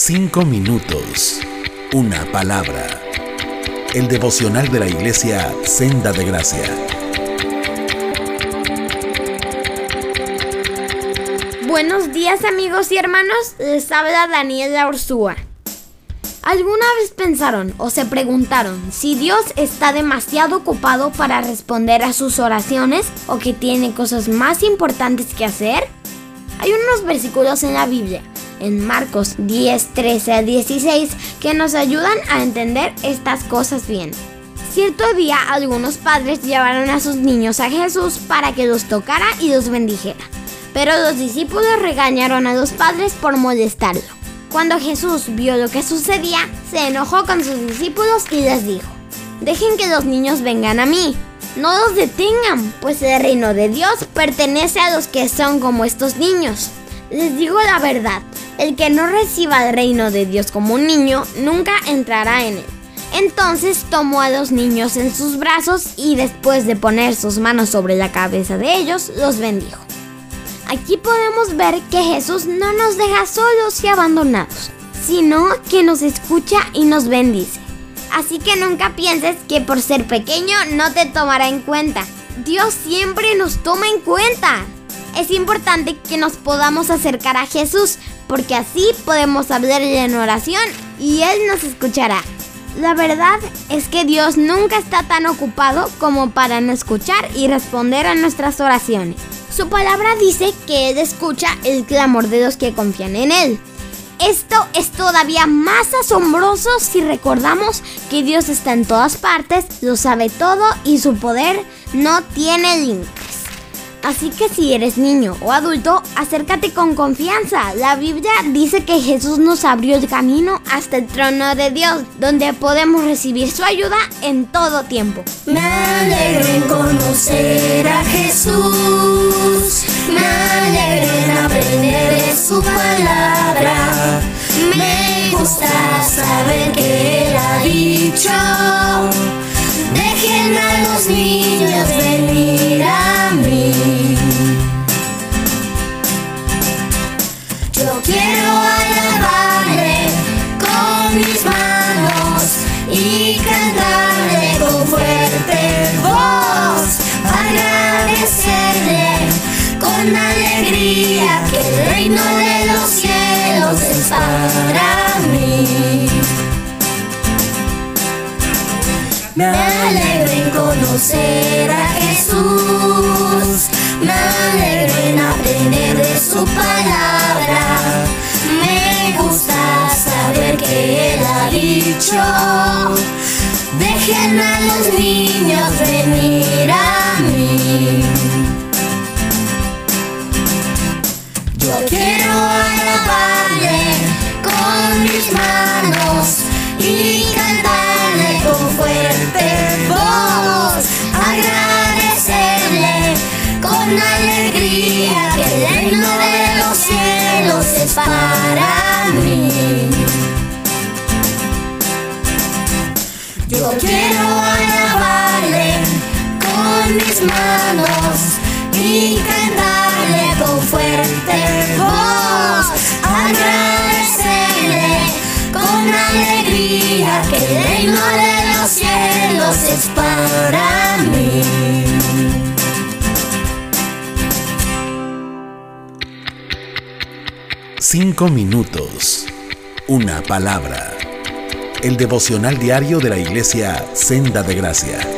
Cinco minutos. Una palabra. El devocional de la iglesia Senda de Gracia. Buenos días amigos y hermanos, les habla Daniela Ursúa. ¿Alguna vez pensaron o se preguntaron si Dios está demasiado ocupado para responder a sus oraciones o que tiene cosas más importantes que hacer? Hay unos versículos en la Biblia en Marcos 10, 13 a 16 que nos ayudan a entender estas cosas bien. Cierto día algunos padres llevaron a sus niños a Jesús para que los tocara y los bendijera. Pero los discípulos regañaron a los padres por molestarlo. Cuando Jesús vio lo que sucedía, se enojó con sus discípulos y les dijo, Dejen que los niños vengan a mí, no los detengan, pues el reino de Dios pertenece a los que son como estos niños. Les digo la verdad, el que no reciba el reino de Dios como un niño nunca entrará en él. Entonces tomó a los niños en sus brazos y después de poner sus manos sobre la cabeza de ellos, los bendijo. Aquí podemos ver que Jesús no nos deja solos y abandonados, sino que nos escucha y nos bendice. Así que nunca pienses que por ser pequeño no te tomará en cuenta. Dios siempre nos toma en cuenta. Es importante que nos podamos acercar a Jesús porque así podemos hablarle en oración y Él nos escuchará. La verdad es que Dios nunca está tan ocupado como para no escuchar y responder a nuestras oraciones. Su palabra dice que Él escucha el clamor de los que confían en Él. Esto es todavía más asombroso si recordamos que Dios está en todas partes, lo sabe todo y su poder no tiene límites. Así que si eres niño o adulto, acércate con confianza. La Biblia dice que Jesús nos abrió el camino hasta el trono de Dios, donde podemos recibir su ayuda en todo tiempo. Me alegro en conocer a Jesús, me alegro en aprender de su palabra. Me gusta saber que Él ha dicho, dejen a los niños con alegría que el reino de los cielos es para mí. Me alegro en conocer a Jesús, me alegro en aprender de su palabra. Me gusta saber que Él ha dicho, dejen a los niños venir a mí. Mis manos y cantarle con fuerte voz, agradecerle con alegría que el reino de los cielos es para mí. Yo quiero alabarle con mis manos y cantarle con fuerte que el reino de los cielos es para mí. Cinco minutos. Una palabra. El devocional diario de la iglesia Senda de Gracia.